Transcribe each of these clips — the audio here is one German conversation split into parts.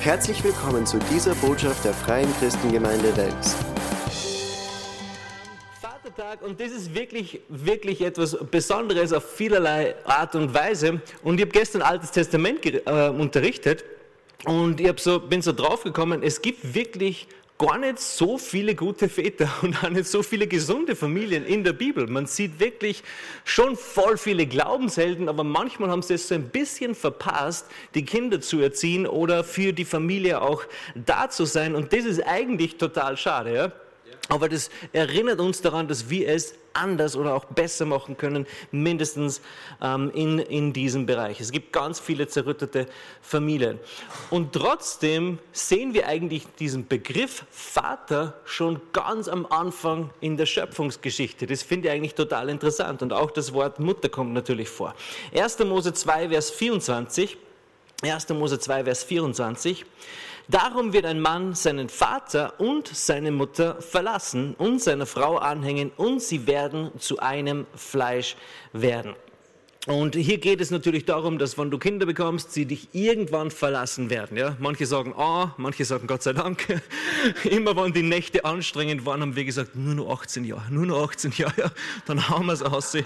Herzlich willkommen zu dieser Botschaft der Freien Christengemeinde Wels. Vatertag und das ist wirklich, wirklich etwas Besonderes auf vielerlei Art und Weise. Und ich habe gestern Altes Testament äh, unterrichtet und ich so, bin so draufgekommen, es gibt wirklich gar nicht so viele gute Väter und auch nicht so viele gesunde Familien in der Bibel. Man sieht wirklich schon voll viele Glaubenshelden, aber manchmal haben sie es so ein bisschen verpasst, die Kinder zu erziehen oder für die Familie auch da zu sein. Und das ist eigentlich total schade. Ja? Aber das erinnert uns daran, dass wir es anders oder auch besser machen können, mindestens ähm, in, in diesem Bereich. Es gibt ganz viele zerrüttete Familien. Und trotzdem sehen wir eigentlich diesen Begriff Vater schon ganz am Anfang in der Schöpfungsgeschichte. Das finde ich eigentlich total interessant. Und auch das Wort Mutter kommt natürlich vor. 1. Mose 2, Vers 24. 1. Mose 2, Vers 24. Darum wird ein Mann seinen Vater und seine Mutter verlassen und seiner Frau anhängen und sie werden zu einem Fleisch werden. Und hier geht es natürlich darum, dass wenn du Kinder bekommst, sie dich irgendwann verlassen werden. Ja? Manche sagen ah, manche sagen Gott sei Dank. Immer wenn die Nächte anstrengend waren, haben wir gesagt, nur noch 18 Jahre, nur noch 18 Jahre, ja, dann haben wir es aus.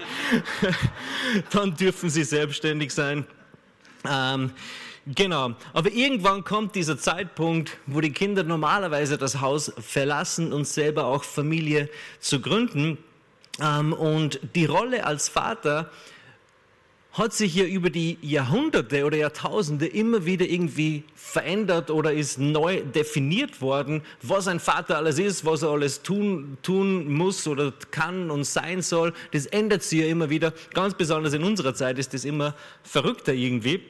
dann dürfen sie selbstständig sein. Ähm, Genau, aber irgendwann kommt dieser Zeitpunkt, wo die Kinder normalerweise das Haus verlassen und selber auch Familie zu gründen. Ähm, und die Rolle als Vater hat sich ja über die Jahrhunderte oder Jahrtausende immer wieder irgendwie verändert oder ist neu definiert worden, was ein Vater alles ist, was er alles tun, tun muss oder kann und sein soll. Das ändert sich ja immer wieder. Ganz besonders in unserer Zeit ist das immer verrückter irgendwie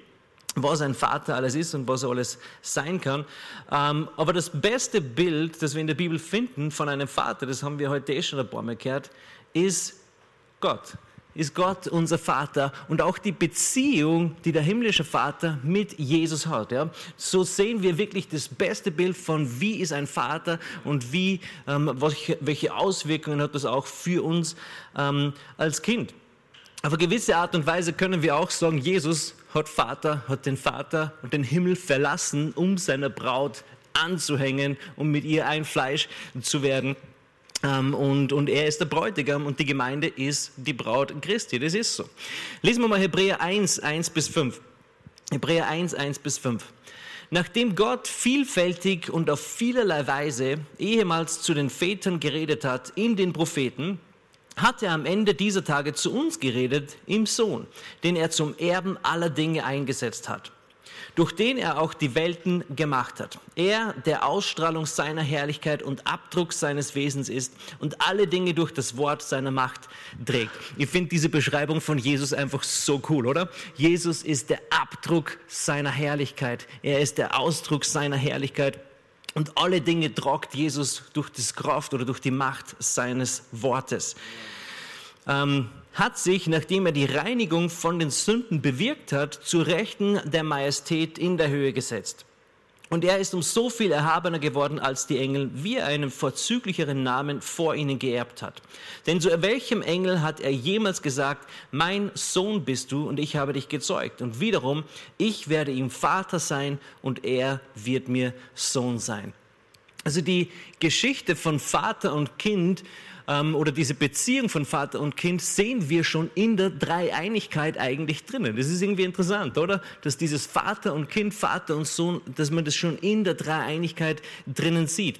was ein Vater alles ist und was er alles sein kann. Ähm, aber das beste Bild, das wir in der Bibel finden von einem Vater, das haben wir heute eh schon ein paar Mal gehört, ist Gott. Ist Gott unser Vater und auch die Beziehung, die der himmlische Vater mit Jesus hat. Ja? So sehen wir wirklich das beste Bild von, wie ist ein Vater und wie, ähm, welche Auswirkungen hat das auch für uns ähm, als Kind. Auf eine gewisse Art und Weise können wir auch sagen, Jesus hat Vater, hat den Vater und den Himmel verlassen, um seiner Braut anzuhängen, um mit ihr ein Fleisch zu werden. Ähm, und, und er ist der Bräutigam und die Gemeinde ist die Braut Christi. Das ist so. Lesen wir mal Hebräer 1, 1 bis 5. Hebräer 1, 1 bis 5. Nachdem Gott vielfältig und auf vielerlei Weise ehemals zu den Vätern geredet hat in den Propheten, hat er am Ende dieser Tage zu uns geredet im Sohn, den er zum Erben aller Dinge eingesetzt hat, durch den er auch die Welten gemacht hat. Er, der Ausstrahlung seiner Herrlichkeit und Abdruck seines Wesens ist und alle Dinge durch das Wort seiner Macht trägt. Ich finde diese Beschreibung von Jesus einfach so cool, oder? Jesus ist der Abdruck seiner Herrlichkeit. Er ist der Ausdruck seiner Herrlichkeit. Und alle Dinge tragt Jesus durch das Kraft oder durch die Macht seines Wortes. Ähm, hat sich, nachdem er die Reinigung von den Sünden bewirkt hat, zu Rechten der Majestät in der Höhe gesetzt. Und er ist um so viel erhabener geworden als die Engel, wie er einen vorzüglicheren Namen vor ihnen geerbt hat. Denn zu welchem Engel hat er jemals gesagt, mein Sohn bist du und ich habe dich gezeugt? Und wiederum, ich werde ihm Vater sein und er wird mir Sohn sein. Also die Geschichte von Vater und Kind ähm, oder diese Beziehung von Vater und Kind sehen wir schon in der Dreieinigkeit eigentlich drinnen. Das ist irgendwie interessant, oder? Dass dieses Vater und Kind, Vater und Sohn, dass man das schon in der Dreieinigkeit drinnen sieht.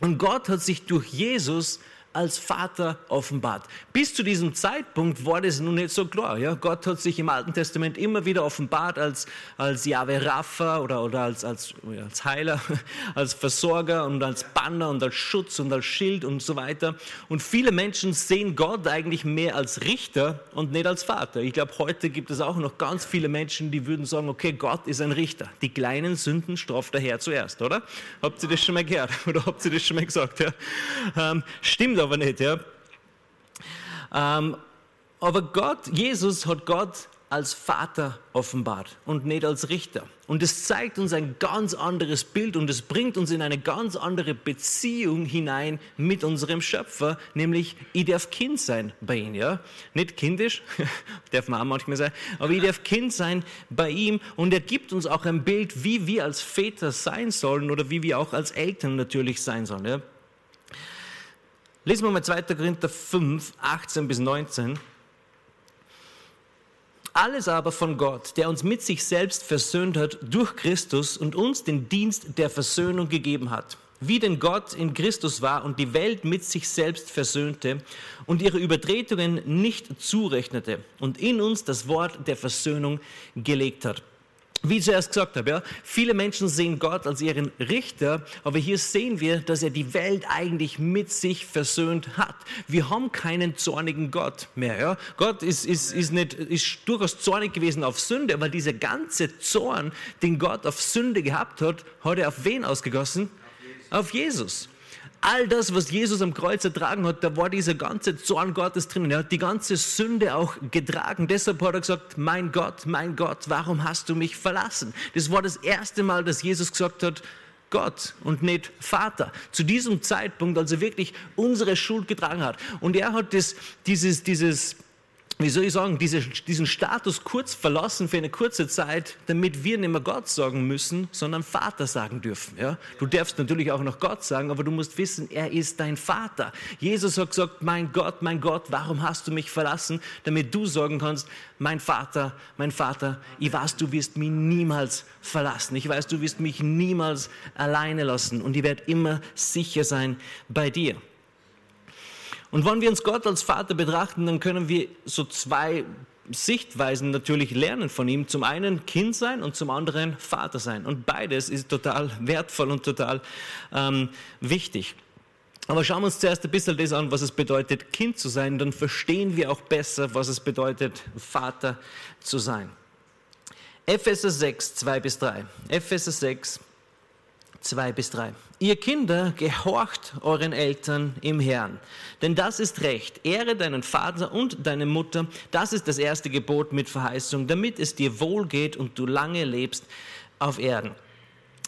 Und Gott hat sich durch Jesus als Vater offenbart. Bis zu diesem Zeitpunkt war das nun nicht so klar. Ja? Gott hat sich im Alten Testament immer wieder offenbart als, als Yahweh Rapha oder, oder als, als, als Heiler, als Versorger und als Banner und als Schutz und als Schild und so weiter. Und viele Menschen sehen Gott eigentlich mehr als Richter und nicht als Vater. Ich glaube, heute gibt es auch noch ganz viele Menschen, die würden sagen, okay, Gott ist ein Richter. Die kleinen Sünden straft der Herr zuerst, oder? Habt ihr das schon mal gehört? Oder habt ihr das schon mal gesagt? Ja? Ähm, stimmt aber nicht. Ja? Ähm, aber Gott, Jesus hat Gott als Vater offenbart und nicht als Richter. Und es zeigt uns ein ganz anderes Bild und es bringt uns in eine ganz andere Beziehung hinein mit unserem Schöpfer, nämlich ich darf Kind sein bei ihm, ja? Nicht kindisch, darf man auch manchmal sein, aber ich darf Kind sein bei ihm und er gibt uns auch ein Bild, wie wir als Väter sein sollen oder wie wir auch als Eltern natürlich sein sollen, ja? Lesen wir mal 2. Korinther 5, 18 bis 19. Alles aber von Gott, der uns mit sich selbst versöhnt hat durch Christus und uns den Dienst der Versöhnung gegeben hat. Wie denn Gott in Christus war und die Welt mit sich selbst versöhnte und ihre Übertretungen nicht zurechnete und in uns das Wort der Versöhnung gelegt hat wie ich zuerst gesagt habe, ja, viele Menschen sehen Gott als ihren Richter, aber hier sehen wir, dass er die Welt eigentlich mit sich versöhnt hat. Wir haben keinen zornigen Gott mehr. Ja. Gott ist, ist, ist, nicht, ist durchaus zornig gewesen auf Sünde, aber dieser ganze Zorn, den Gott auf Sünde gehabt hat, hat er auf wen ausgegossen? Auf Jesus. Auf Jesus all das, was Jesus am Kreuz ertragen hat, da war dieser ganze Zorn Gottes drin. Er hat die ganze Sünde auch getragen. Deshalb hat er gesagt, mein Gott, mein Gott, warum hast du mich verlassen? Das war das erste Mal, dass Jesus gesagt hat, Gott und nicht Vater. Zu diesem Zeitpunkt, als er wirklich unsere Schuld getragen hat. Und er hat das, dieses, dieses wie soll ich sagen, diese, diesen Status kurz verlassen für eine kurze Zeit, damit wir nicht mehr Gott sagen müssen, sondern Vater sagen dürfen. Ja? Du darfst natürlich auch noch Gott sagen, aber du musst wissen, er ist dein Vater. Jesus hat gesagt, mein Gott, mein Gott, warum hast du mich verlassen? Damit du sagen kannst, mein Vater, mein Vater, ich weiß, du wirst mich niemals verlassen. Ich weiß, du wirst mich niemals alleine lassen und ich werde immer sicher sein bei dir. Und wenn wir uns Gott als Vater betrachten, dann können wir so zwei Sichtweisen natürlich lernen von ihm. Zum einen Kind sein und zum anderen Vater sein. Und beides ist total wertvoll und total ähm, wichtig. Aber schauen wir uns zuerst ein bisschen das an, was es bedeutet, Kind zu sein. Dann verstehen wir auch besser, was es bedeutet, Vater zu sein. Epheser 6, 2 bis 3. Epheser 6, 2 bis 3. Ihr Kinder, gehorcht euren Eltern im Herrn, denn das ist Recht. Ehre deinen Vater und deine Mutter, das ist das erste Gebot mit Verheißung, damit es dir wohl geht und du lange lebst auf Erden.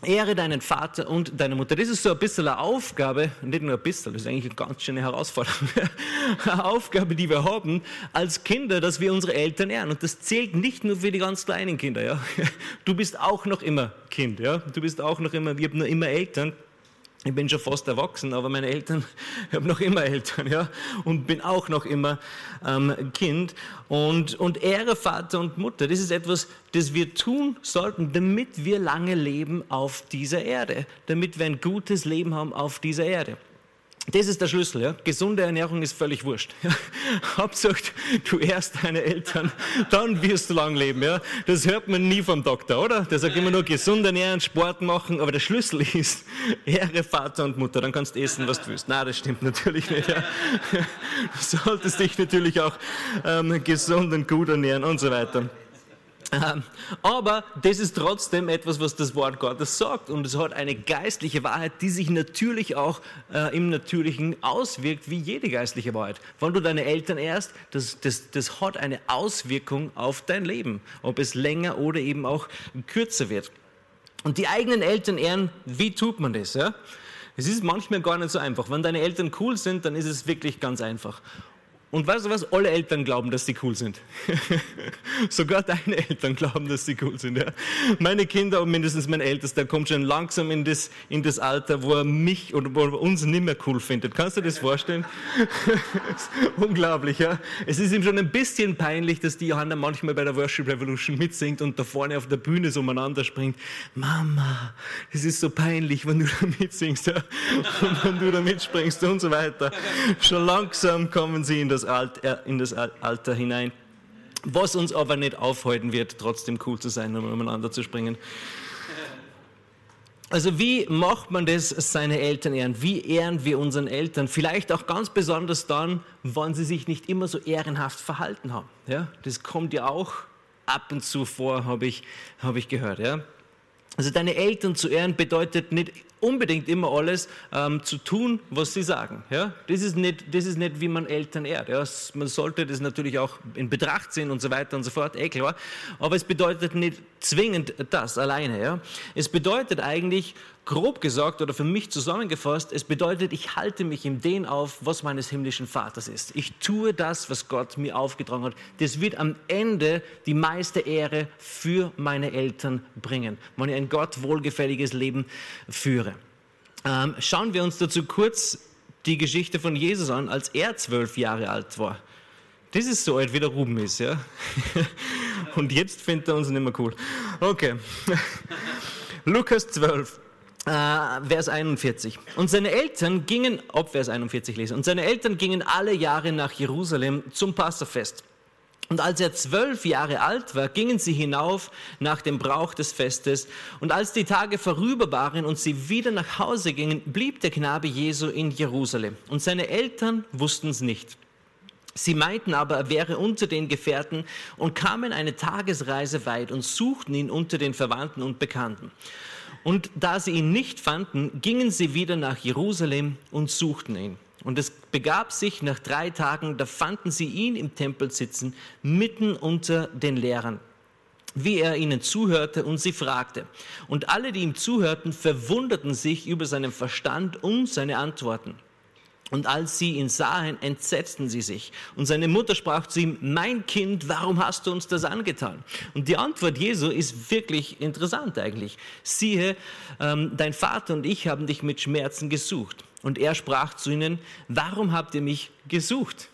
Ehre deinen Vater und deine Mutter. Das ist so ein bisschen eine Aufgabe, nicht nur ein bisschen, das ist eigentlich eine ganz schöne Herausforderung, eine Aufgabe, die wir haben als Kinder, dass wir unsere Eltern ehren. Und das zählt nicht nur für die ganz kleinen Kinder. Ja? Du bist auch noch immer Kind. Ja? Du bist auch noch immer, wir haben noch immer Eltern. Ich bin schon fast erwachsen, aber meine Eltern, ich habe noch immer Eltern, ja, und bin auch noch immer ähm, Kind. Und, und Ehre Vater und Mutter, das ist etwas, das wir tun sollten, damit wir lange leben auf dieser Erde, damit wir ein gutes Leben haben auf dieser Erde. Das ist der Schlüssel. Ja? Gesunde Ernährung ist völlig wurscht. Ja? Hauptsache, du ehrst deine Eltern, dann wirst du lang leben. Ja? Das hört man nie vom Doktor, oder? Der sagt immer nur gesund ernähren, Sport machen, aber der Schlüssel ist Ehre Vater und Mutter, dann kannst du essen, was du willst. Nein, das stimmt natürlich nicht. Ja? Du solltest dich natürlich auch ähm, gesund und gut ernähren und so weiter. Ähm, aber das ist trotzdem etwas, was das Wort Gottes sagt. Und es hat eine geistliche Wahrheit, die sich natürlich auch äh, im Natürlichen auswirkt, wie jede geistliche Wahrheit. Wenn du deine Eltern ehrst, das, das, das hat eine Auswirkung auf dein Leben, ob es länger oder eben auch kürzer wird. Und die eigenen Eltern ehren, wie tut man das? Ja? Es ist manchmal gar nicht so einfach. Wenn deine Eltern cool sind, dann ist es wirklich ganz einfach. Und weißt du was? Alle Eltern glauben, dass sie cool sind. Sogar deine Eltern glauben, dass sie cool sind. Ja? Meine Kinder und mindestens mein Ältester kommt schon langsam in das, in das Alter, wo er mich oder wo er uns nicht mehr cool findet. Kannst du dir das vorstellen? unglaublich, ja? Es ist ihm schon ein bisschen peinlich, dass die Johanna manchmal bei der Worship Revolution mitsingt und da vorne auf der Bühne so umeinander springt. Mama, es ist so peinlich, wenn du da mitsingst ja? und wenn du da mitspringst und so weiter. Schon langsam kommen sie in das Alter, in das Alter hinein. Was uns aber nicht aufhalten wird, trotzdem cool zu sein und umeinander zu springen. Also wie macht man das, seine Eltern ehren? Wie ehren wir unseren Eltern? Vielleicht auch ganz besonders dann, wenn sie sich nicht immer so ehrenhaft verhalten haben. Ja, das kommt ja auch ab und zu vor, habe ich, hab ich gehört. Ja? Also deine Eltern zu ehren bedeutet nicht unbedingt immer alles ähm, zu tun, was sie sagen. Ja? Das, ist nicht, das ist nicht, wie man Eltern ehrt. Ja? Man sollte das natürlich auch in Betracht ziehen und so weiter und so fort, eh klar. Aber es bedeutet nicht zwingend das alleine. Ja? Es bedeutet eigentlich, grob gesagt oder für mich zusammengefasst, es bedeutet, ich halte mich im Den auf, was meines himmlischen Vaters ist. Ich tue das, was Gott mir aufgetragen hat. Das wird am Ende die meiste Ehre für meine Eltern bringen, wenn ich ein Gott wohlgefälliges Leben führe. Ähm, schauen wir uns dazu kurz die Geschichte von Jesus an, als er zwölf Jahre alt war. Das ist so alt, wie der Ruben ist, ja. Und jetzt findet er uns nicht mehr cool. Okay. Lukas 12. Uh, Vers 41. Und seine Eltern gingen, ob Vers 41 lesen, und seine Eltern gingen alle Jahre nach Jerusalem zum Passafest. Und als er zwölf Jahre alt war, gingen sie hinauf nach dem Brauch des Festes. Und als die Tage vorüber waren und sie wieder nach Hause gingen, blieb der Knabe Jesu in Jerusalem. Und seine Eltern wussten es nicht. Sie meinten aber, er wäre unter den Gefährten und kamen eine Tagesreise weit und suchten ihn unter den Verwandten und Bekannten. Und da sie ihn nicht fanden, gingen sie wieder nach Jerusalem und suchten ihn. Und es begab sich nach drei Tagen, da fanden sie ihn im Tempel sitzen, mitten unter den Lehrern, wie er ihnen zuhörte und sie fragte. Und alle, die ihm zuhörten, verwunderten sich über seinen Verstand und seine Antworten. Und als sie ihn sahen, entsetzten sie sich. Und seine Mutter sprach zu ihm, mein Kind, warum hast du uns das angetan? Und die Antwort Jesu ist wirklich interessant eigentlich. Siehe, ähm, dein Vater und ich haben dich mit Schmerzen gesucht. Und er sprach zu ihnen, warum habt ihr mich gesucht?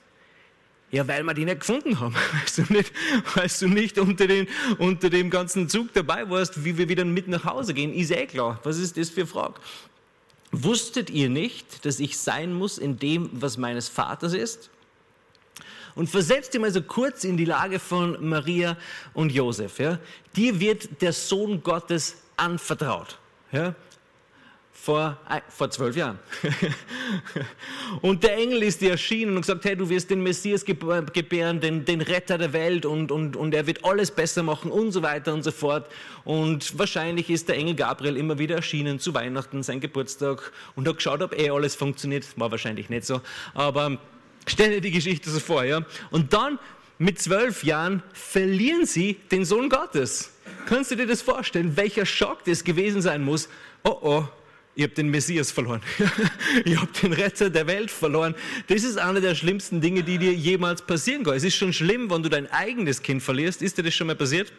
Ja, weil wir die nicht gefunden haben. Weißt du nicht, weil du nicht unter, den, unter dem ganzen Zug dabei warst, wie wir wieder mit nach Hause gehen, ist eh klar. Was ist das für eine Frage? Wusstet ihr nicht, dass ich sein muss in dem, was meines Vaters ist? Und versetzt ihr mal so kurz in die Lage von Maria und Josef. Ja? Dir wird der Sohn Gottes anvertraut. Ja? Vor, vor zwölf Jahren. und der Engel ist dir erschienen und gesagt, hey, du wirst den Messias gebären, den, den Retter der Welt und, und, und er wird alles besser machen und so weiter und so fort. Und wahrscheinlich ist der Engel Gabriel immer wieder erschienen zu Weihnachten, sein Geburtstag und hat geschaut, ob eh alles funktioniert. War wahrscheinlich nicht so, aber stell dir die Geschichte so vor. Ja? Und dann mit zwölf Jahren verlieren sie den Sohn Gottes. Kannst du dir das vorstellen, welcher Schock das gewesen sein muss? Oh oh, Ihr habt den Messias verloren. Ihr habt den Retter der Welt verloren. Das ist eine der schlimmsten Dinge, die dir jemals passieren können. Es ist schon schlimm, wenn du dein eigenes Kind verlierst. Ist dir das schon mal passiert?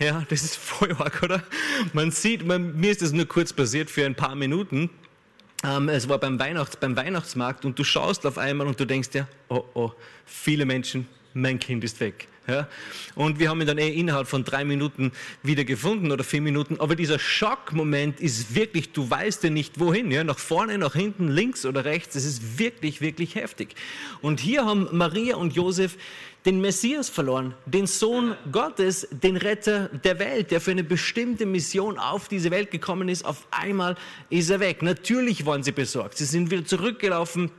Ja, das ist voll arg, oder? Man sieht, man, mir ist das nur kurz passiert für ein paar Minuten. Ähm, es war beim, Weihnachts-, beim Weihnachtsmarkt und du schaust auf einmal und du denkst dir, oh oh, viele Menschen, mein Kind ist weg. Ja? Und wir haben ihn dann eh innerhalb von drei Minuten wieder gefunden oder vier Minuten. Aber dieser Schockmoment ist wirklich, du weißt ja nicht wohin, ja? nach vorne, nach hinten, links oder rechts. Es ist wirklich, wirklich heftig. Und hier haben Maria und Josef den Messias verloren, den Sohn Gottes, den Retter der Welt, der für eine bestimmte Mission auf diese Welt gekommen ist. Auf einmal ist er weg. Natürlich waren sie besorgt. Sie sind wieder zurückgelaufen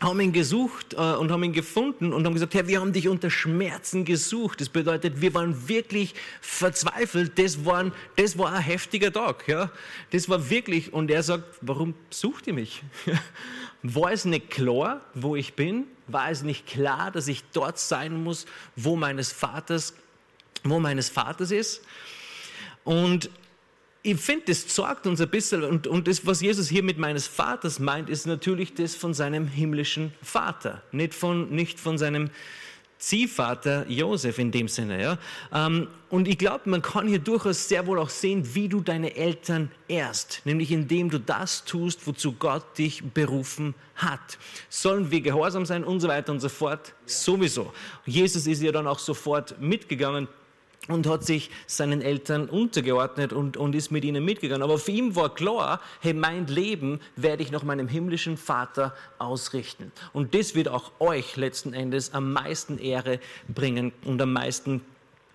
haben ihn gesucht äh, und haben ihn gefunden und haben gesagt, Herr, wir haben dich unter Schmerzen gesucht. Das bedeutet, wir waren wirklich verzweifelt. Das, waren, das war ein heftiger Tag. Ja? Das war wirklich, und er sagt, warum sucht ihr mich? war es nicht klar, wo ich bin? War es nicht klar, dass ich dort sein muss, wo meines Vaters, wo meines Vaters ist? Und ich finde, das zeigt uns ein bisschen, und, und das, was Jesus hier mit meines Vaters meint, ist natürlich das von seinem himmlischen Vater, nicht von, nicht von seinem Ziehvater Josef in dem Sinne. Ja? Ähm, und ich glaube, man kann hier durchaus sehr wohl auch sehen, wie du deine Eltern ehrst, nämlich indem du das tust, wozu Gott dich berufen hat. Sollen wir gehorsam sein und so weiter und so fort? Sowieso. Jesus ist ja dann auch sofort mitgegangen und hat sich seinen Eltern untergeordnet und, und ist mit ihnen mitgegangen. Aber für ihn war klar, hey, mein Leben werde ich nach meinem himmlischen Vater ausrichten. Und das wird auch euch letzten Endes am meisten Ehre bringen und am meisten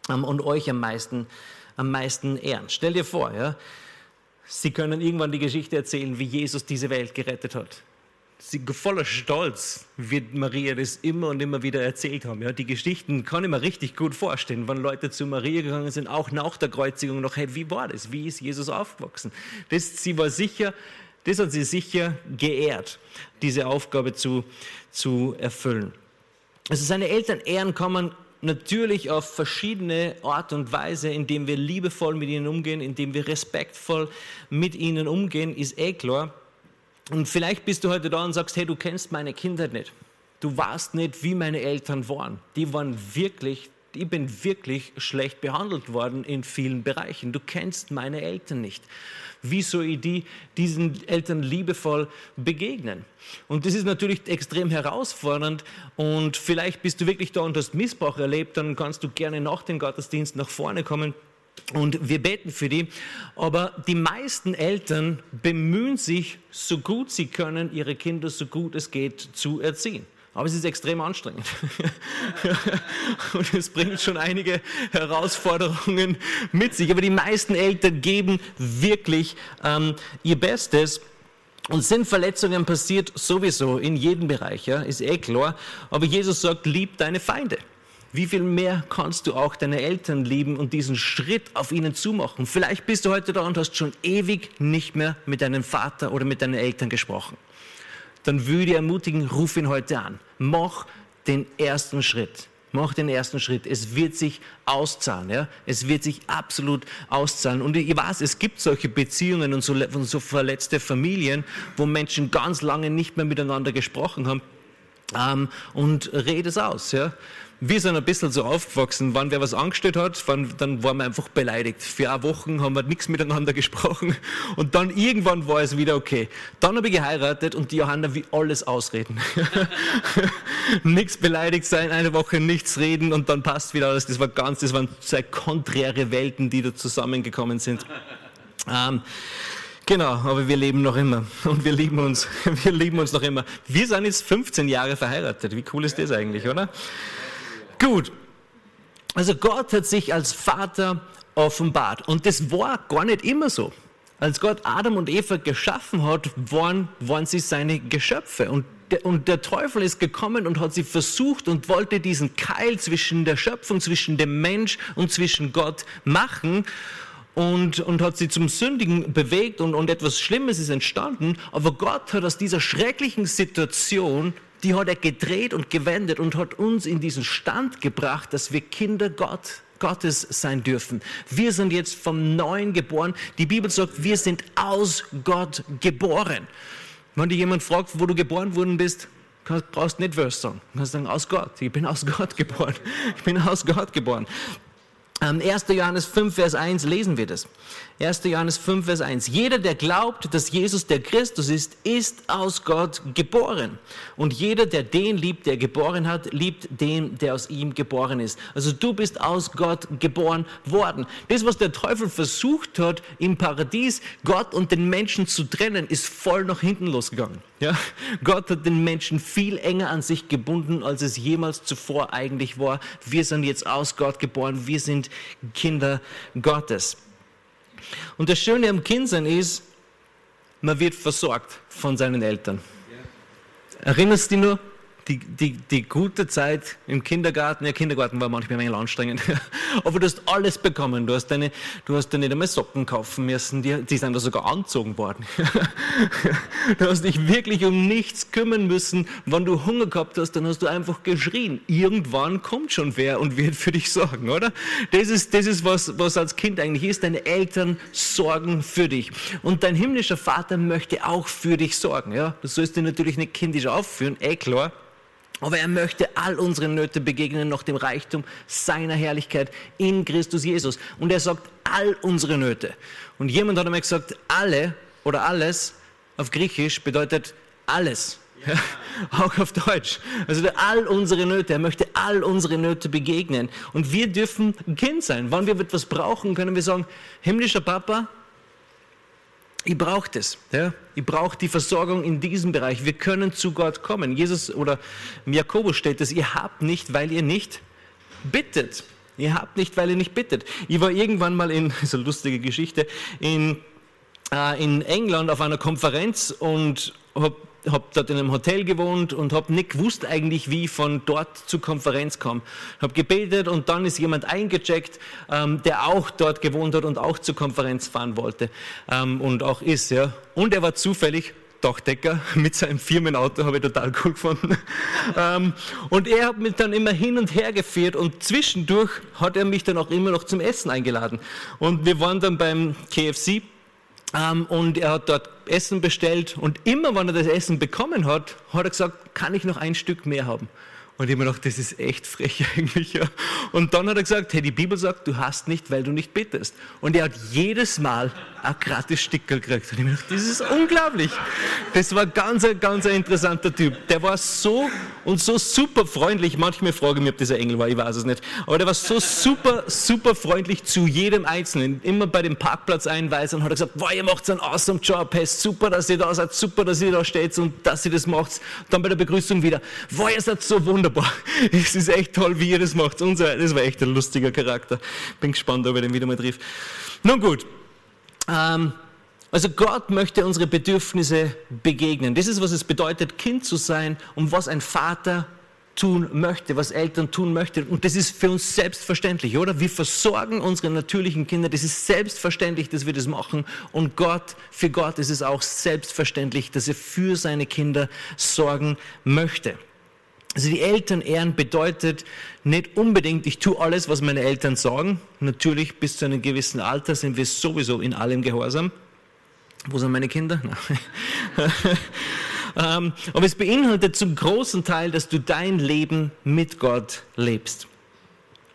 um, und euch am meisten, am meisten ehren. Stell dir vor, ja, Sie können irgendwann die Geschichte erzählen, wie Jesus diese Welt gerettet hat. Sie, voller Stolz wird Maria das immer und immer wieder erzählt haben. Ja, die Geschichten kann ich mir richtig gut vorstellen, wenn Leute zu Maria gegangen sind, auch nach der Kreuzigung noch, hey, wie war das? Wie ist Jesus aufgewachsen? Das, sie war sicher, das hat sie sicher geehrt, diese Aufgabe zu, zu erfüllen. Also seine Eltern ehren kann man natürlich auf verschiedene Art und Weise, indem wir liebevoll mit ihnen umgehen, indem wir respektvoll mit ihnen umgehen, ist eh klar. Und vielleicht bist du heute da und sagst, hey, du kennst meine Kinder nicht. Du weißt nicht, wie meine Eltern waren. Die waren wirklich, ich bin wirklich schlecht behandelt worden in vielen Bereichen. Du kennst meine Eltern nicht. Wie soll ich die, diesen Eltern liebevoll begegnen? Und das ist natürlich extrem herausfordernd. Und vielleicht bist du wirklich da und hast Missbrauch erlebt, dann kannst du gerne nach dem Gottesdienst nach vorne kommen und wir beten für die. Aber die meisten Eltern bemühen sich, so gut sie können, ihre Kinder so gut es geht zu erziehen. Aber es ist extrem anstrengend. und es bringt schon einige Herausforderungen mit sich. Aber die meisten Eltern geben wirklich ähm, ihr Bestes. Und sind Verletzungen passiert sowieso in jedem Bereich, ja, ist eh klar. Aber Jesus sagt, lieb deine Feinde. Wie viel mehr kannst du auch deine Eltern lieben und diesen Schritt auf ihnen zumachen? Vielleicht bist du heute da und hast schon ewig nicht mehr mit deinem Vater oder mit deinen Eltern gesprochen. Dann würde ich ermutigen, ruf ihn heute an. Mach den ersten Schritt. Mach den ersten Schritt. Es wird sich auszahlen. Ja? Es wird sich absolut auszahlen. Und ich weiß, es gibt solche Beziehungen und so, und so verletzte Familien, wo Menschen ganz lange nicht mehr miteinander gesprochen haben. Ähm, und rede es aus. Ja? Wir sind ein bisschen so aufgewachsen, wenn wer was angestellt hat, dann waren wir einfach beleidigt. Für eine Woche haben wir nichts miteinander gesprochen und dann irgendwann war es wieder okay. Dann habe ich geheiratet und die Johanna wie alles ausreden. nichts beleidigt sein, eine Woche nichts reden und dann passt wieder alles. Das war ganz, das waren zwei konträre Welten, die da zusammengekommen sind. Ähm, Genau, aber wir leben noch immer und wir lieben uns, wir lieben uns noch immer. Wir sind jetzt 15 Jahre verheiratet. Wie cool ist das eigentlich, oder? Gut. Also Gott hat sich als Vater offenbart. Und das war gar nicht immer so. Als Gott Adam und Eva geschaffen hat, waren, waren sie seine Geschöpfe. Und der, und der Teufel ist gekommen und hat sie versucht und wollte diesen Keil zwischen der Schöpfung, zwischen dem Mensch und zwischen Gott machen und, und hat sie zum Sündigen bewegt und, und etwas Schlimmes ist entstanden. Aber Gott hat aus dieser schrecklichen Situation die hat er gedreht und gewendet und hat uns in diesen Stand gebracht, dass wir Kinder Gott, Gottes sein dürfen. Wir sind jetzt vom Neuen geboren. Die Bibel sagt, wir sind aus Gott geboren. Wenn dich jemand fragt, wo du geboren worden bist, brauchst du nicht was sagen. Du kannst sagen, aus Gott. Ich bin aus Gott geboren. Ich bin aus Gott geboren. 1. Ähm, Johannes 5, Vers 1 lesen wir das. 1. Johannes 5, Vers 1. Jeder, der glaubt, dass Jesus der Christus ist, ist aus Gott geboren. Und jeder, der den liebt, der geboren hat, liebt den, der aus ihm geboren ist. Also du bist aus Gott geboren worden. Das, was der Teufel versucht hat, im Paradies Gott und den Menschen zu trennen, ist voll nach hinten losgegangen. Ja? Gott hat den Menschen viel enger an sich gebunden, als es jemals zuvor eigentlich war. Wir sind jetzt aus Gott geboren. Wir sind Kinder Gottes. Und das Schöne am Kindsein ist, man wird versorgt von seinen Eltern. Erinnerst du dich nur? Die, die, die gute Zeit im Kindergarten, ja, Kindergarten war manchmal ein wenig anstrengend, aber du hast alles bekommen. Du hast, deine, du hast dir nicht einmal Socken kaufen müssen, die, die sind da sogar angezogen worden. du hast dich wirklich um nichts kümmern müssen. Wenn du Hunger gehabt hast, dann hast du einfach geschrien. Irgendwann kommt schon wer und wird für dich sorgen, oder? Das ist, das ist was, was als Kind eigentlich ist. Deine Eltern sorgen für dich. Und dein himmlischer Vater möchte auch für dich sorgen. Ja? Du sollst dir natürlich nicht kindisch aufführen, eh klar. Aber er möchte all unsere Nöte begegnen nach dem Reichtum seiner Herrlichkeit in Christus Jesus. Und er sagt all unsere Nöte. Und jemand hat einmal gesagt, alle oder alles auf Griechisch bedeutet alles. Ja, auch auf Deutsch. Also all unsere Nöte, er möchte all unsere Nöte begegnen. Und wir dürfen Kind sein. Wann wir etwas brauchen, können wir sagen, himmlischer Papa, ich brauche das. Ja? Ich brauche die Versorgung in diesem Bereich. Wir können zu Gott kommen. Jesus oder Jakobus steht es, ihr habt nicht, weil ihr nicht bittet. Ihr habt nicht, weil ihr nicht bittet. Ich war irgendwann mal in, so eine lustige Geschichte, in äh, in England auf einer Konferenz und habe hab dort in einem Hotel gewohnt und habe nicht gewusst eigentlich, wie ich von dort zur Konferenz kam. Habe gebetet und dann ist jemand eingecheckt, ähm, der auch dort gewohnt hat und auch zur Konferenz fahren wollte ähm, und auch ist. Ja. Und er war zufällig Dachdecker mit seinem Firmenauto, habe ich total cool gefunden. ähm, und er hat mich dann immer hin und her geführt und zwischendurch hat er mich dann auch immer noch zum Essen eingeladen. Und wir waren dann beim KFC und er hat dort Essen bestellt und immer, wenn er das Essen bekommen hat, hat er gesagt, kann ich noch ein Stück mehr haben? Und ich habe mir gedacht, das ist echt frech eigentlich. Ja. Und dann hat er gesagt, hey, die Bibel sagt, du hast nicht, weil du nicht bittest. Und er hat jedes Mal ein gratis Stickel gekriegt. Und ich habe mir gedacht, das ist unglaublich. Das war ganz, ganz ein interessanter Typ. Der war so und so super freundlich. Manchmal frage ich mich, ob dieser Engel war, ich weiß es nicht. Aber der war so super, super freundlich zu jedem Einzelnen. Immer bei dem Parkplatz einweisen und hat er gesagt, wow, ihr macht einen awesome Job. Hey, super, dass ihr da seid, super, dass ihr da steht und dass ihr das macht. Dann bei der Begrüßung wieder, wow, ihr seid so wunderbar wunderbar. Es ist echt toll, wie ihr das macht und so. Das war echt ein lustiger Charakter. Bin gespannt, ob ich den wieder mal triff. Nun gut. Ähm, also Gott möchte unsere Bedürfnisse begegnen. Das ist, was es bedeutet, Kind zu sein und was ein Vater tun möchte, was Eltern tun möchten. Und das ist für uns selbstverständlich, oder? Wir versorgen unsere natürlichen Kinder. Das ist selbstverständlich, dass wir das machen. Und Gott, für Gott ist es auch selbstverständlich, dass er für seine Kinder sorgen möchte. Also die Eltern ehren bedeutet nicht unbedingt, ich tue alles, was meine Eltern sagen. Natürlich, bis zu einem gewissen Alter sind wir sowieso in allem Gehorsam. Wo sind meine Kinder? ähm, aber es beinhaltet zum großen Teil, dass du dein Leben mit Gott lebst.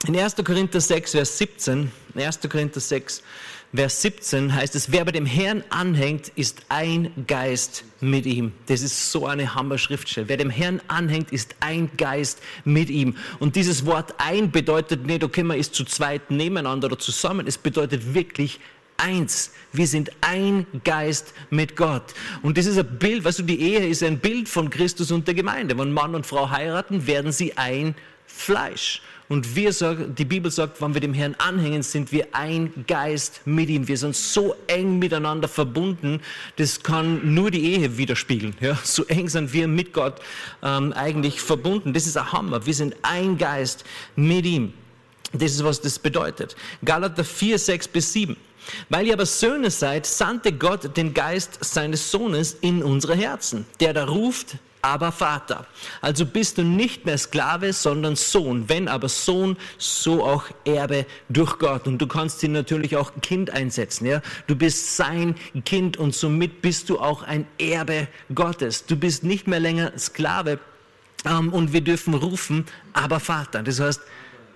In 1. Korinther 6, Vers 17, 1. Korinther 6, Vers 17 heißt es, wer bei dem Herrn anhängt, ist ein Geist mit ihm. Das ist so eine Hammer-Schriftstelle. Wer dem Herrn anhängt, ist ein Geist mit ihm. Und dieses Wort ein bedeutet nicht, okay, man ist zu zweit nebeneinander oder zusammen. Es bedeutet wirklich eins. Wir sind ein Geist mit Gott. Und das ist ein Bild, weißt du, die Ehe ist ein Bild von Christus und der Gemeinde. Wenn Mann und Frau heiraten, werden sie ein Fleisch. Und wir die Bibel sagt, wenn wir dem Herrn anhängen, sind wir ein Geist mit ihm. Wir sind so eng miteinander verbunden, das kann nur die Ehe widerspiegeln. Ja? So eng sind wir mit Gott ähm, eigentlich verbunden. Das ist ein Hammer. Wir sind ein Geist mit ihm. Das ist, was das bedeutet. Galater 4, 6 bis 7. Weil ihr aber Söhne seid, sandte Gott den Geist seines Sohnes in unsere Herzen, der da ruft, aber Vater. Also bist du nicht mehr Sklave, sondern Sohn. Wenn aber Sohn, so auch Erbe durch Gott. Und du kannst ihn natürlich auch Kind einsetzen. Ja? Du bist sein Kind und somit bist du auch ein Erbe Gottes. Du bist nicht mehr länger Sklave ähm, und wir dürfen rufen, aber Vater. Das heißt,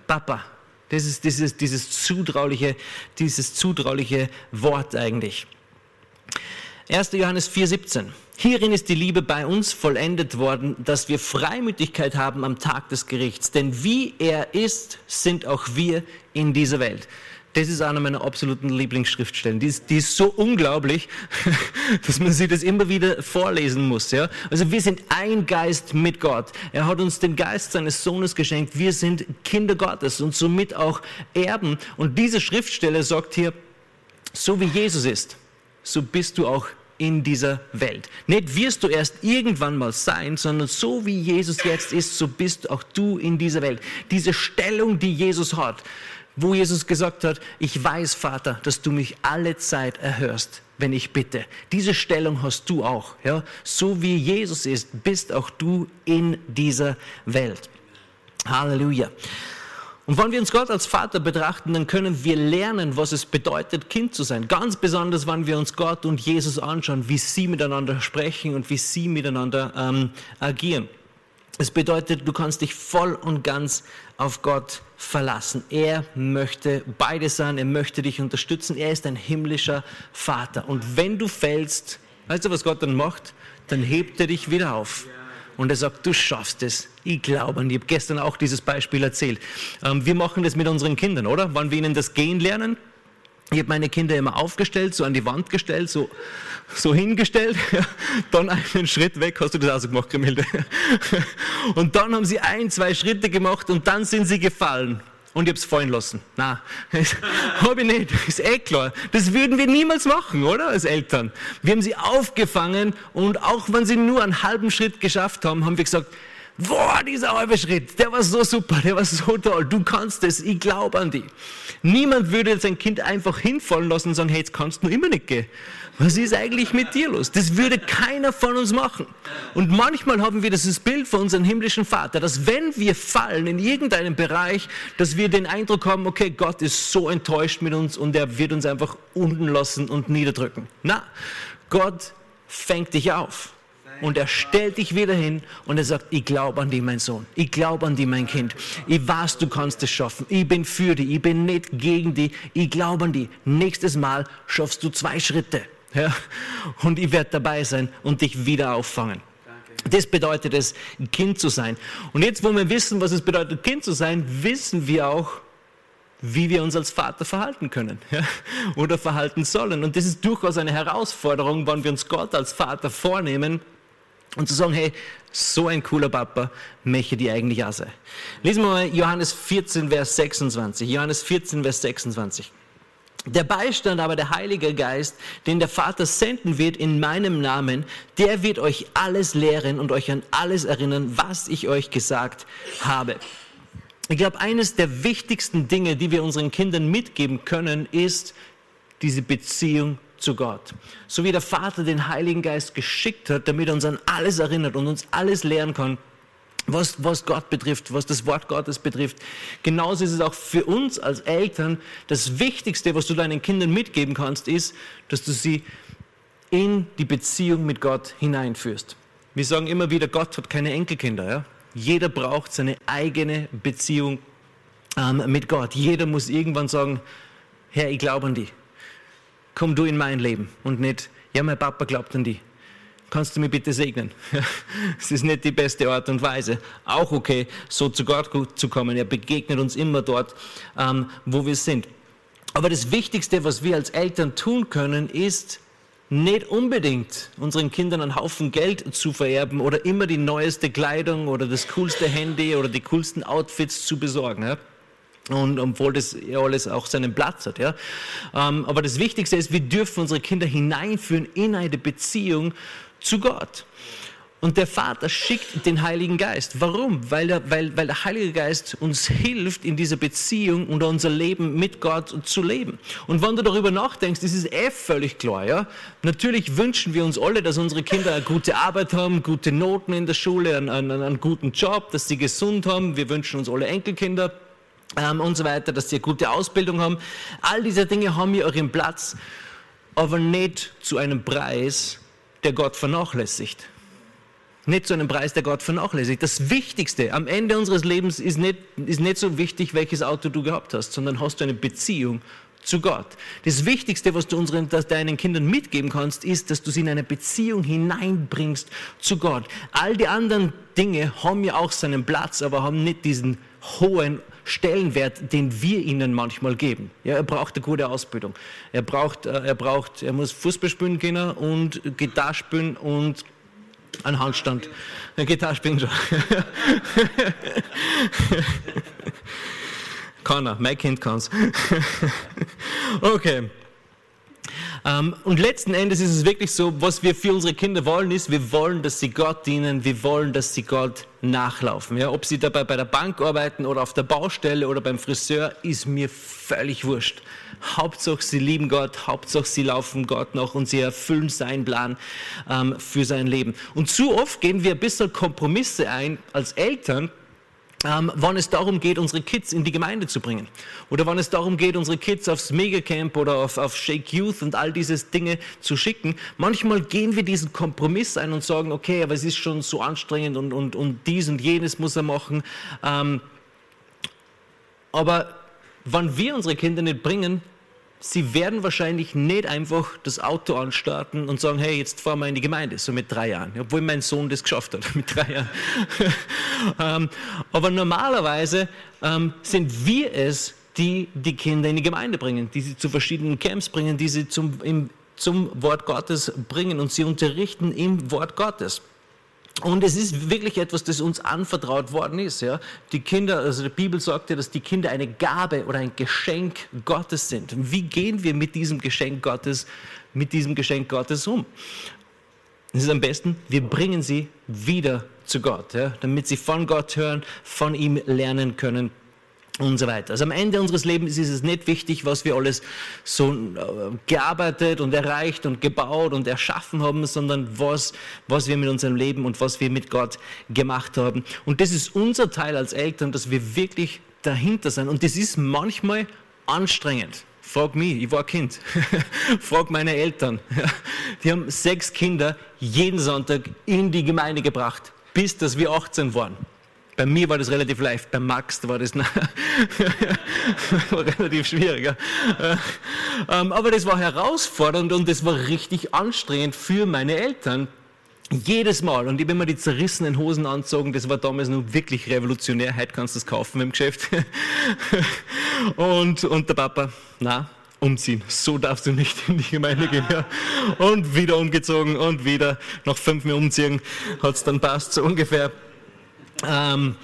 Papa. Das ist dieses, dieses zutrauliche, dieses zutrauliche Wort eigentlich. 1. Johannes 4,17. Hierin ist die Liebe bei uns vollendet worden, dass wir Freimütigkeit haben am Tag des Gerichts. Denn wie er ist, sind auch wir in dieser Welt. Das ist einer meiner absoluten Lieblingsschriftstellen. Die ist, die ist so unglaublich, dass man sich das immer wieder vorlesen muss. Ja? Also wir sind ein Geist mit Gott. Er hat uns den Geist seines Sohnes geschenkt. Wir sind Kinder Gottes und somit auch Erben. Und diese Schriftstelle sagt hier, so wie Jesus ist, so bist du auch in dieser Welt. Nicht wirst du erst irgendwann mal sein, sondern so wie Jesus jetzt ist, so bist auch du in dieser Welt. Diese Stellung, die Jesus hat, wo Jesus gesagt hat, ich weiß, Vater, dass du mich alle Zeit erhörst, wenn ich bitte. Diese Stellung hast du auch. Ja? So wie Jesus ist, bist auch du in dieser Welt. Halleluja. Und wenn wir uns Gott als Vater betrachten, dann können wir lernen, was es bedeutet, Kind zu sein. Ganz besonders, wenn wir uns Gott und Jesus anschauen, wie sie miteinander sprechen und wie sie miteinander ähm, agieren. Es bedeutet, du kannst dich voll und ganz auf Gott verlassen. Er möchte beide sein, er möchte dich unterstützen, er ist ein himmlischer Vater. Und wenn du fällst, weißt du, was Gott dann macht? Dann hebt er dich wieder auf und er sagt, du schaffst es. Ich glaube. Und ich habe gestern auch dieses Beispiel erzählt. Ähm, wir machen das mit unseren Kindern, oder? Wann wir ihnen das Gehen lernen, ich habe meine Kinder immer aufgestellt, so an die Wand gestellt, so, so hingestellt, dann einen Schritt weg. Hast du das auch so gemacht, Gemälde? Und dann haben sie ein, zwei Schritte gemacht und dann sind sie gefallen. Und ich habe es fallen lassen. Nein, habe ich nicht. Ist eh klar. Das würden wir niemals machen, oder? Als Eltern. Wir haben sie aufgefangen und auch wenn sie nur einen halben Schritt geschafft haben, haben wir gesagt, boah, dieser halbe Schritt, der war so super, der war so toll, du kannst es, ich glaube an dich. Niemand würde sein Kind einfach hinfallen lassen und sagen, hey, jetzt kannst du immer nicht gehen. Was ist eigentlich mit dir los? Das würde keiner von uns machen. Und manchmal haben wir dieses Bild von unserem himmlischen Vater, dass wenn wir fallen in irgendeinem Bereich, dass wir den Eindruck haben, okay, Gott ist so enttäuscht mit uns und er wird uns einfach unten lassen und niederdrücken. Na, Gott fängt dich auf und er stellt dich wieder hin und er sagt, ich glaube an dich, mein Sohn. Ich glaube an dich, mein Kind. Ich weiß, du kannst es schaffen. Ich bin für dich. Ich bin nicht gegen dich. Ich glaube an dich. Nächstes Mal schaffst du zwei Schritte. Ja? Und ich werde dabei sein und dich wieder auffangen. Das bedeutet es, Kind zu sein. Und jetzt, wo wir wissen, was es bedeutet, Kind zu sein, wissen wir auch, wie wir uns als Vater verhalten können ja? oder verhalten sollen. Und das ist durchaus eine Herausforderung, wenn wir uns Gott als Vater vornehmen und zu sagen, hey, so ein cooler Papa möchte die eigentlich auch sein. Lesen wir mal Johannes 14, Vers 26. Johannes 14, Vers 26. Der Beistand aber, der Heilige Geist, den der Vater senden wird in meinem Namen, der wird euch alles lehren und euch an alles erinnern, was ich euch gesagt habe. Ich glaube, eines der wichtigsten Dinge, die wir unseren Kindern mitgeben können, ist diese Beziehung zu Gott. So wie der Vater den Heiligen Geist geschickt hat, damit er uns an alles erinnert und uns alles lehren kann, was, was Gott betrifft, was das Wort Gottes betrifft. Genauso ist es auch für uns als Eltern das Wichtigste, was du deinen Kindern mitgeben kannst, ist, dass du sie in die Beziehung mit Gott hineinführst. Wir sagen immer wieder, Gott hat keine Enkelkinder. Ja? Jeder braucht seine eigene Beziehung ähm, mit Gott. Jeder muss irgendwann sagen, Herr, ich glaube an dich. Komm du in mein Leben und nicht, ja, mein Papa glaubt an dich kannst du mir bitte segnen? Es ist nicht die beste Art und Weise. Auch okay, so zu Gott zu kommen. Er begegnet uns immer dort, ähm, wo wir sind. Aber das Wichtigste, was wir als Eltern tun können, ist, nicht unbedingt unseren Kindern einen Haufen Geld zu vererben oder immer die neueste Kleidung oder das coolste Handy oder die coolsten Outfits zu besorgen. Ja? Und obwohl das ja alles auch seinen Platz hat, ja. Ähm, aber das Wichtigste ist, wir dürfen unsere Kinder hineinführen in eine Beziehung zu Gott. Und der Vater schickt den Heiligen Geist. Warum? Weil der, weil, weil der Heilige Geist uns hilft, in dieser Beziehung und unser Leben mit Gott zu leben. Und wenn du darüber nachdenkst, ist es eh völlig klar. Ja? Natürlich wünschen wir uns alle, dass unsere Kinder eine gute Arbeit haben, gute Noten in der Schule, einen, einen, einen guten Job, dass sie gesund haben. Wir wünschen uns alle Enkelkinder. Ähm, und so weiter, dass sie eine gute Ausbildung haben. All diese Dinge haben hier ihren Platz, aber nicht zu einem Preis, der Gott vernachlässigt. Nicht zu einem Preis, der Gott vernachlässigt. Das Wichtigste am Ende unseres Lebens ist nicht, ist nicht so wichtig, welches Auto du gehabt hast, sondern hast du eine Beziehung zu Gott. Das Wichtigste, was du unseren, deinen Kindern mitgeben kannst, ist, dass du sie in eine Beziehung hineinbringst zu Gott. All die anderen Dinge haben ja auch seinen Platz, aber haben nicht diesen hohen Stellenwert, den wir ihnen manchmal geben. Ja, er braucht eine gute Ausbildung. Er braucht, äh, er braucht, er muss Fußball spielen können und Gitarre spielen und einen Handstand. Eine Gitarre spielen schon. kann er, mein Kind kann's. okay. Ähm, und letzten Endes ist es wirklich so, was wir für unsere Kinder wollen, ist, wir wollen, dass sie Gott dienen, wir wollen, dass sie Gott nachlaufen. Ja, ob sie dabei bei der Bank arbeiten oder auf der Baustelle oder beim Friseur, ist mir völlig wurscht. Hauptsache, sie lieben Gott, Hauptsache, sie laufen Gott noch und sie erfüllen seinen Plan ähm, für sein Leben. Und zu oft gehen wir ein bisschen Kompromisse ein als Eltern, ähm, wann es darum geht, unsere Kids in die Gemeinde zu bringen. Oder wann es darum geht, unsere Kids aufs Megacamp oder auf, auf Shake Youth und all diese Dinge zu schicken. Manchmal gehen wir diesen Kompromiss ein und sagen, okay, aber es ist schon so anstrengend und, und, und dies und jenes muss er machen. Ähm, aber wann wir unsere Kinder nicht bringen, sie werden wahrscheinlich nicht einfach das Auto anstarten und sagen, hey, jetzt fahren wir in die Gemeinde, so mit drei Jahren, obwohl mein Sohn das geschafft hat, mit drei Jahren. ähm, aber normalerweise ähm, sind wir es, die die Kinder in die Gemeinde bringen, die sie zu verschiedenen Camps bringen, die sie zum, im, zum Wort Gottes bringen und sie unterrichten im Wort Gottes. Und es ist wirklich etwas, das uns anvertraut worden ist. Ja? Die Kinder, also die Bibel sagt ja, dass die Kinder eine Gabe oder ein Geschenk Gottes sind. Wie gehen wir mit diesem Geschenk Gottes, mit diesem Geschenk Gottes um? Es ist am besten, wir bringen sie wieder zu Gott, ja? damit sie von Gott hören, von ihm lernen können und so weiter. Also am Ende unseres Lebens ist es nicht wichtig, was wir alles so äh, gearbeitet und erreicht und gebaut und erschaffen haben, sondern was, was wir mit unserem Leben und was wir mit Gott gemacht haben. Und das ist unser Teil als Eltern, dass wir wirklich dahinter sind. Und das ist manchmal anstrengend. Frag mich, ich war Kind. Frag meine Eltern. Die haben sechs Kinder jeden Sonntag in die Gemeinde gebracht, bis dass wir 18 waren. Bei mir war das relativ leicht, bei Max war das war relativ schwieriger. Ähm, aber das war herausfordernd und das war richtig anstrengend für meine Eltern. Jedes Mal, und ich habe mir die zerrissenen Hosen anzogen, das war damals nur wirklich revolutionär, heute kannst du das kaufen im Geschäft. Und, und der Papa, na, umziehen. So darfst du nicht in die Gemeinde gehen. Ja. Und wieder umgezogen und wieder nach fünf Mehr umziehen, hat es dann passt, so ungefähr. Ähm,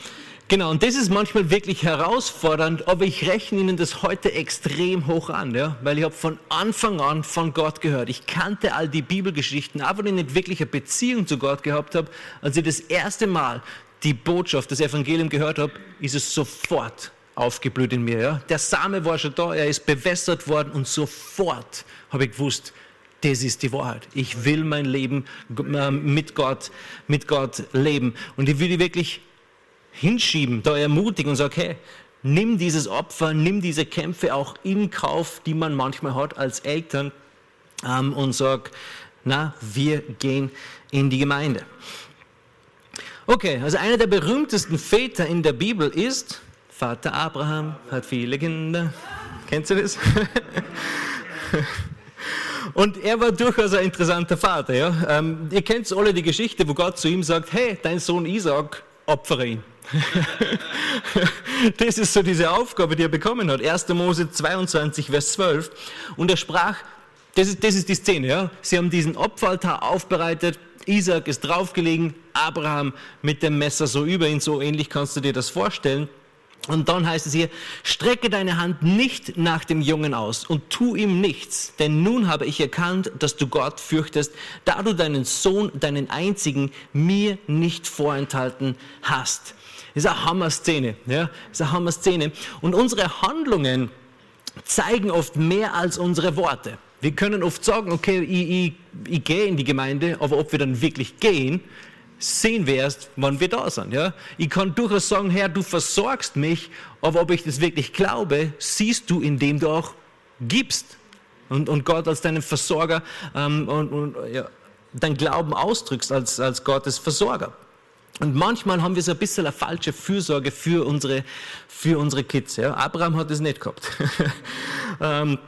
genau, und das ist manchmal wirklich herausfordernd, aber ich rechne Ihnen das heute extrem hoch an, ja? weil ich habe von Anfang an von Gott gehört. Ich kannte all die Bibelgeschichten, aber ich nicht wirklich eine Beziehung zu Gott gehabt habe, als ich das erste Mal die Botschaft, das Evangelium gehört habe, ist es sofort aufgeblüht in mir. Ja? Der Same war schon da, er ist bewässert worden und sofort habe ich gewusst, das ist die Wahrheit. Ich will mein Leben äh, mit Gott, mit Gott leben. Und ich will wirklich hinschieben, da ermutigen und sagen, hey, nimm dieses Opfer, nimm diese Kämpfe auch in Kauf, die man manchmal hat als Eltern ähm, und sag, na, wir gehen in die Gemeinde. Okay, also einer der berühmtesten Väter in der Bibel ist Vater Abraham, hat viele Kinder. Kennst du das? Und er war durchaus ein interessanter Vater. Ja? Ähm, ihr kennt alle die Geschichte, wo Gott zu ihm sagt, hey, dein Sohn Isaac, opfere ihn. das ist so diese Aufgabe, die er bekommen hat. 1. Mose 22, Vers 12. Und er sprach, das ist, das ist die Szene, ja. Sie haben diesen Opferaltar aufbereitet, Isaac ist draufgelegen, Abraham mit dem Messer so über ihn, so ähnlich kannst du dir das vorstellen. Und dann heißt es hier, strecke deine Hand nicht nach dem Jungen aus und tu ihm nichts, denn nun habe ich erkannt, dass du Gott fürchtest, da du deinen Sohn, deinen einzigen, mir nicht vorenthalten hast. Ist eine Hammer-Szene, ja, ist eine Hammer-Szene. Und unsere Handlungen zeigen oft mehr als unsere Worte. Wir können oft sagen, okay, ich, ich, ich gehe in die Gemeinde, aber ob wir dann wirklich gehen, sehen wir erst, wann wir da sind. Ja? Ich kann durchaus sagen, Herr, du versorgst mich, aber ob ich das wirklich glaube, siehst du, indem du auch gibst und, und Gott als deinen Versorger ähm, und, und ja, dein Glauben ausdrückst als, als Gottes Versorger. Und manchmal haben wir so ein bisschen eine falsche Fürsorge für unsere, für unsere Kids. Ja? Abraham hat es nicht gehabt. ähm,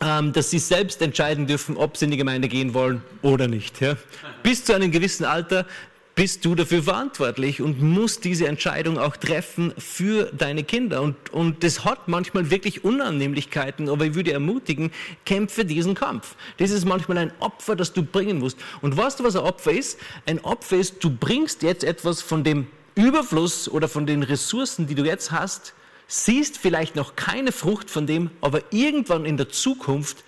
ähm, dass sie selbst entscheiden dürfen, ob sie in die Gemeinde gehen wollen oder nicht. Ja? Bis zu einem gewissen Alter bist du dafür verantwortlich und musst diese Entscheidung auch treffen für deine Kinder. Und, und das hat manchmal wirklich Unannehmlichkeiten, aber ich würde ermutigen, kämpfe diesen Kampf. Das ist manchmal ein Opfer, das du bringen musst. Und weißt du, was ein Opfer ist? Ein Opfer ist, du bringst jetzt etwas von dem Überfluss oder von den Ressourcen, die du jetzt hast, siehst vielleicht noch keine Frucht von dem, aber irgendwann in der Zukunft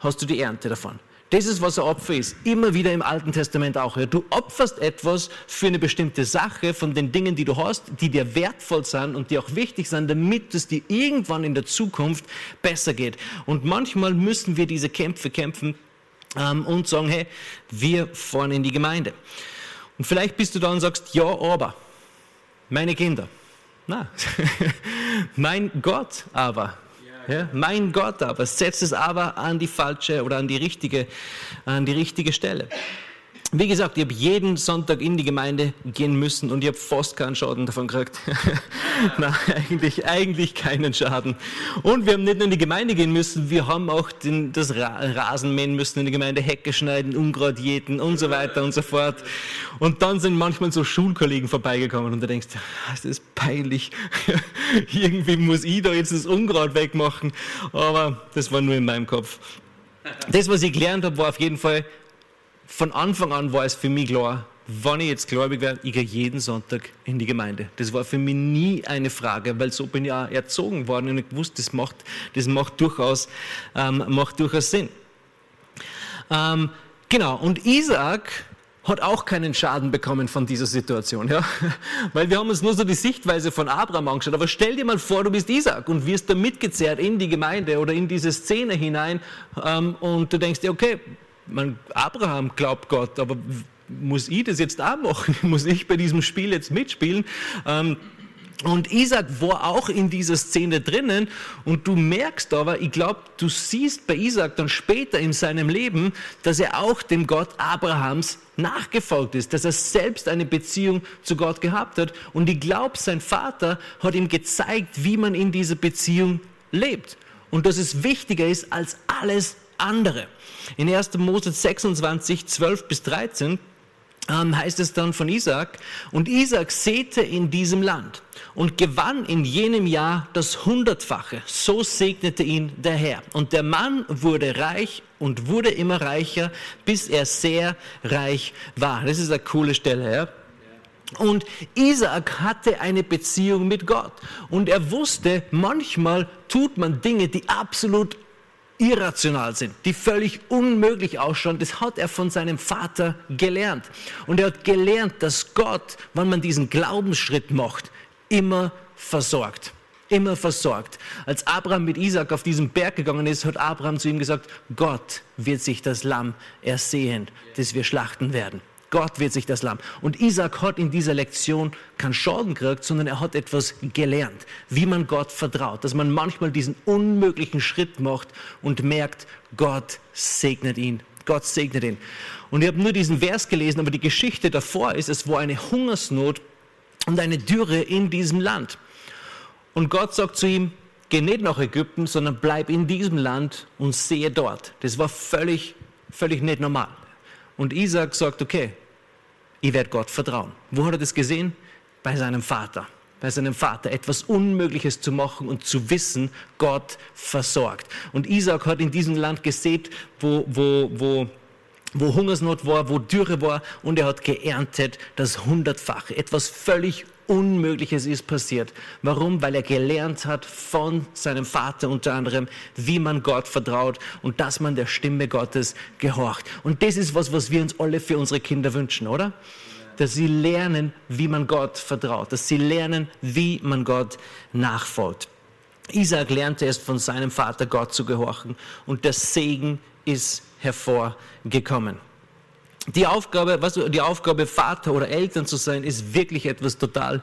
hast du die Ernte davon. Das ist, was ein Opfer ist. Immer wieder im Alten Testament auch. Du opferst etwas für eine bestimmte Sache von den Dingen, die du hast, die dir wertvoll sind und die auch wichtig sind, damit es dir irgendwann in der Zukunft besser geht. Und manchmal müssen wir diese Kämpfe kämpfen ähm, und sagen, hey, wir fahren in die Gemeinde. Und vielleicht bist du da und sagst, ja, aber meine Kinder, na, mein Gott aber, ja, mein Gott aber, setzt es aber an die falsche oder an die richtige, an die richtige Stelle. Wie gesagt, ich habe jeden Sonntag in die Gemeinde gehen müssen und ich habe fast keinen Schaden davon gekriegt. Nein, eigentlich, eigentlich keinen Schaden. Und wir haben nicht nur in die Gemeinde gehen müssen, wir haben auch den, das Rasen mähen müssen in der Gemeinde, Hecke schneiden, Unkraut jäten und so weiter und so fort. Und dann sind manchmal so Schulkollegen vorbeigekommen und du denkst, ah, das ist peinlich. Irgendwie muss ich da jetzt das Unkraut wegmachen. Aber das war nur in meinem Kopf. Das, was ich gelernt habe, war auf jeden Fall, von Anfang an war es für mich klar, wann ich jetzt gläubig werde, ich gehe jeden Sonntag in die Gemeinde. Das war für mich nie eine Frage, weil so bin ich auch erzogen worden und ich wusste, das macht, das macht, durchaus, ähm, macht durchaus Sinn. Ähm, genau, und Isaac hat auch keinen Schaden bekommen von dieser Situation, ja? Weil wir haben uns nur so die Sichtweise von Abraham angeschaut. Aber stell dir mal vor, du bist Isaac und wirst da mitgezerrt in die Gemeinde oder in diese Szene hinein ähm, und du denkst dir, okay, man, Abraham glaubt Gott, aber muss ich das jetzt auch machen? Muss ich bei diesem Spiel jetzt mitspielen? Ähm, und Isaac war auch in dieser Szene drinnen und du merkst aber, ich glaube, du siehst bei Isaac dann später in seinem Leben, dass er auch dem Gott Abrahams nachgefolgt ist, dass er selbst eine Beziehung zu Gott gehabt hat und ich glaube, sein Vater hat ihm gezeigt, wie man in dieser Beziehung lebt und dass es wichtiger ist als alles andere. In 1. Mose 26, 12 bis 13 ähm, heißt es dann von Isaac, und Isaac säte in diesem Land und gewann in jenem Jahr das Hundertfache. So segnete ihn der Herr. Und der Mann wurde reich und wurde immer reicher, bis er sehr reich war. Das ist eine coole Stelle, ja. Und Isaac hatte eine Beziehung mit Gott. Und er wusste, manchmal tut man Dinge, die absolut irrational sind, die völlig unmöglich ausschauen, das hat er von seinem Vater gelernt. Und er hat gelernt, dass Gott, wenn man diesen Glaubensschritt macht, immer versorgt. Immer versorgt. Als Abraham mit Isaac auf diesen Berg gegangen ist, hat Abraham zu ihm gesagt, Gott wird sich das Lamm ersehen, das wir schlachten werden. Gott wird sich das Lamm. Und Isaac hat in dieser Lektion keinen Schaden gekriegt, sondern er hat etwas gelernt, wie man Gott vertraut, dass man manchmal diesen unmöglichen Schritt macht und merkt, Gott segnet ihn. Gott segnet ihn. Und ich habe nur diesen Vers gelesen, aber die Geschichte davor ist, es war eine Hungersnot und eine Dürre in diesem Land. Und Gott sagt zu ihm, geh nicht nach Ägypten, sondern bleib in diesem Land und sehe dort. Das war völlig, völlig nicht normal. Und Isaac sagt, okay, ich werde Gott vertrauen. Wo hat er das gesehen? Bei seinem Vater. Bei seinem Vater etwas Unmögliches zu machen und zu wissen, Gott versorgt. Und Isaac hat in diesem Land gesät, wo, wo, wo wo Hungersnot war, wo Dürre war und er hat geerntet das Hundertfache. Etwas völlig Unmögliches ist passiert. Warum? Weil er gelernt hat von seinem Vater unter anderem, wie man Gott vertraut und dass man der Stimme Gottes gehorcht. Und das ist was, was wir uns alle für unsere Kinder wünschen, oder? Dass sie lernen, wie man Gott vertraut, dass sie lernen, wie man Gott nachfolgt. Isaac lernte es von seinem Vater Gott zu gehorchen und der Segen ist hervorgekommen. Die Aufgabe, was, die Aufgabe, Vater oder Eltern zu sein, ist wirklich etwas total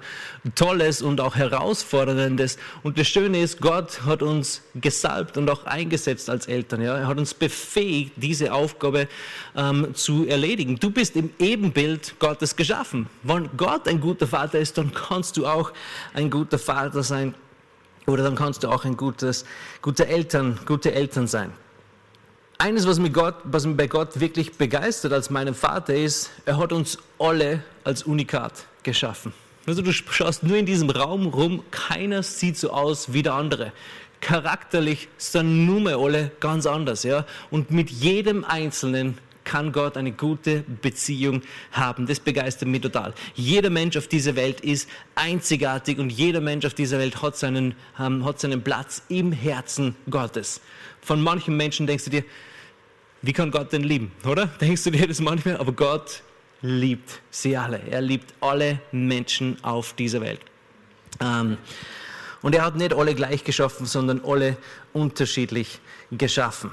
Tolles und auch Herausforderndes. Und das Schöne ist, Gott hat uns gesalbt und auch eingesetzt als Eltern. Ja? Er hat uns befähigt, diese Aufgabe ähm, zu erledigen. Du bist im Ebenbild Gottes geschaffen. Wenn Gott ein guter Vater ist, dann kannst du auch ein guter Vater sein. Oder dann kannst du auch ein gutes, gute Eltern, gute Eltern sein eines, was mich, Gott, was mich bei Gott wirklich begeistert als meinem Vater ist, er hat uns alle als Unikat geschaffen. Also du schaust nur in diesem Raum rum, keiner sieht so aus wie der andere. Charakterlich sind nur mehr alle ganz anders, ja. Und mit jedem Einzelnen kann Gott eine gute Beziehung haben. Das begeistert mich total. Jeder Mensch auf dieser Welt ist einzigartig und jeder Mensch auf dieser Welt hat seinen, ähm, hat seinen Platz im Herzen Gottes. Von manchen Menschen denkst du dir, wie kann Gott denn lieben, oder? Denkst du dir das manchmal? Aber Gott liebt sie alle. Er liebt alle Menschen auf dieser Welt. Ähm, und er hat nicht alle gleich geschaffen, sondern alle unterschiedlich geschaffen.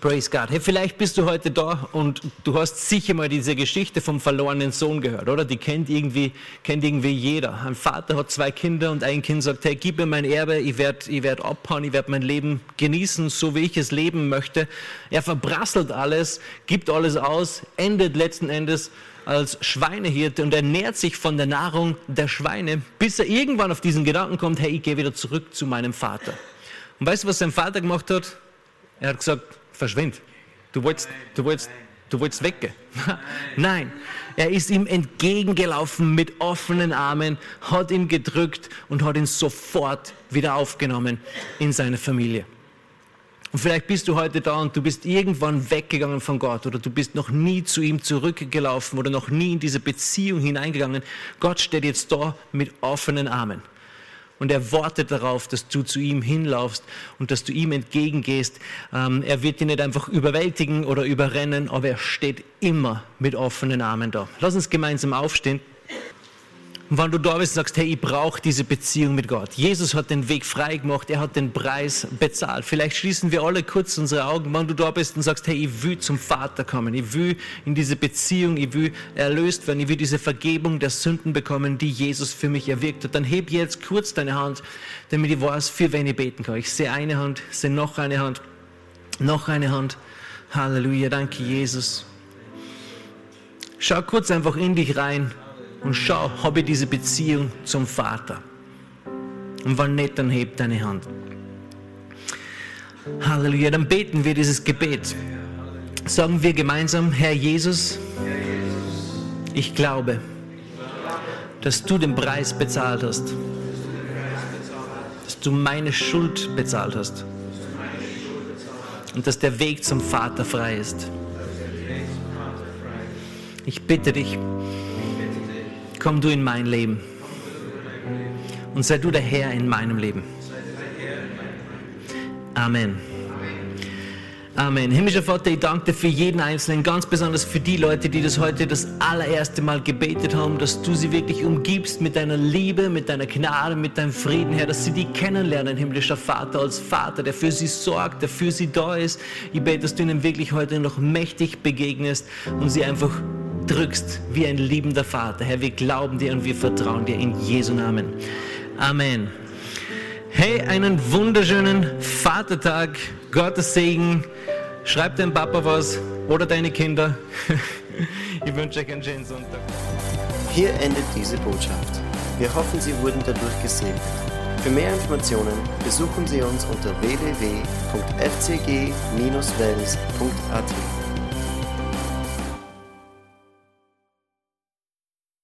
Praise God. Hey, vielleicht bist du heute da und du hast sicher mal diese Geschichte vom verlorenen Sohn gehört, oder? Die kennt irgendwie, kennt irgendwie jeder. Ein Vater hat zwei Kinder und ein Kind sagt, hey, gib mir mein Erbe, ich werde ich werd abhauen, ich werde mein Leben genießen, so wie ich es leben möchte. Er verbrasselt alles, gibt alles aus, endet letzten Endes als Schweinehirte und ernährt sich von der Nahrung der Schweine, bis er irgendwann auf diesen Gedanken kommt, hey, ich gehe wieder zurück zu meinem Vater. Und weißt du, was sein Vater gemacht hat? Er hat gesagt, verschwind. Du wolltest, du wolltest, du wolltest weggehen. Nein, er ist ihm entgegengelaufen mit offenen Armen, hat ihn gedrückt und hat ihn sofort wieder aufgenommen in seine Familie. Und vielleicht bist du heute da und du bist irgendwann weggegangen von Gott oder du bist noch nie zu ihm zurückgelaufen oder noch nie in diese Beziehung hineingegangen. Gott steht jetzt da mit offenen Armen. Und er wartet darauf, dass du zu ihm hinlaufst und dass du ihm entgegengehst. Ähm, er wird dich nicht einfach überwältigen oder überrennen, aber er steht immer mit offenen Armen da. Lass uns gemeinsam aufstehen. Und wenn du da bist und sagst, hey, ich brauche diese Beziehung mit Gott. Jesus hat den Weg frei gemacht, er hat den Preis bezahlt. Vielleicht schließen wir alle kurz unsere Augen, wenn du da bist und sagst, hey, ich will zum Vater kommen, ich will in diese Beziehung, ich will erlöst werden, ich will diese Vergebung der Sünden bekommen, die Jesus für mich erwirkt hat. Dann heb jetzt kurz deine Hand, damit ich weiß, für wen ich beten kann. Ich sehe eine Hand, sehe noch eine Hand, noch eine Hand. Halleluja, danke Jesus. Schau kurz einfach in dich rein und schau, habe ich diese Beziehung zum Vater? Und wenn nicht, dann heb deine Hand. Halleluja, dann beten wir dieses Gebet. Sagen wir gemeinsam, Herr Jesus, ich glaube, dass du den Preis bezahlt hast, dass du meine Schuld bezahlt hast und dass der Weg zum Vater frei ist. Ich bitte dich, komm du in mein Leben und sei du der Herr in meinem Leben. Amen. Amen. Himmlischer Vater, ich danke dir für jeden Einzelnen, ganz besonders für die Leute, die das heute das allererste Mal gebetet haben, dass du sie wirklich umgibst mit deiner Liebe, mit deiner Gnade, mit deinem Frieden, Herr, dass sie dich kennenlernen, himmlischer Vater, als Vater, der für sie sorgt, der für sie da ist. Ich bete, dass du ihnen wirklich heute noch mächtig begegnest und sie einfach drückst wie ein liebender Vater. Herr, wir glauben dir und wir vertrauen dir in Jesu Namen. Amen. Hey, einen wunderschönen Vatertag, Gottes Segen. Schreib deinem Papa was oder deine Kinder. Ich wünsche euch einen schönen Sonntag. Hier endet diese Botschaft. Wir hoffen, Sie wurden dadurch gesegnet. Für mehr Informationen besuchen Sie uns unter www.fcg-wells.at.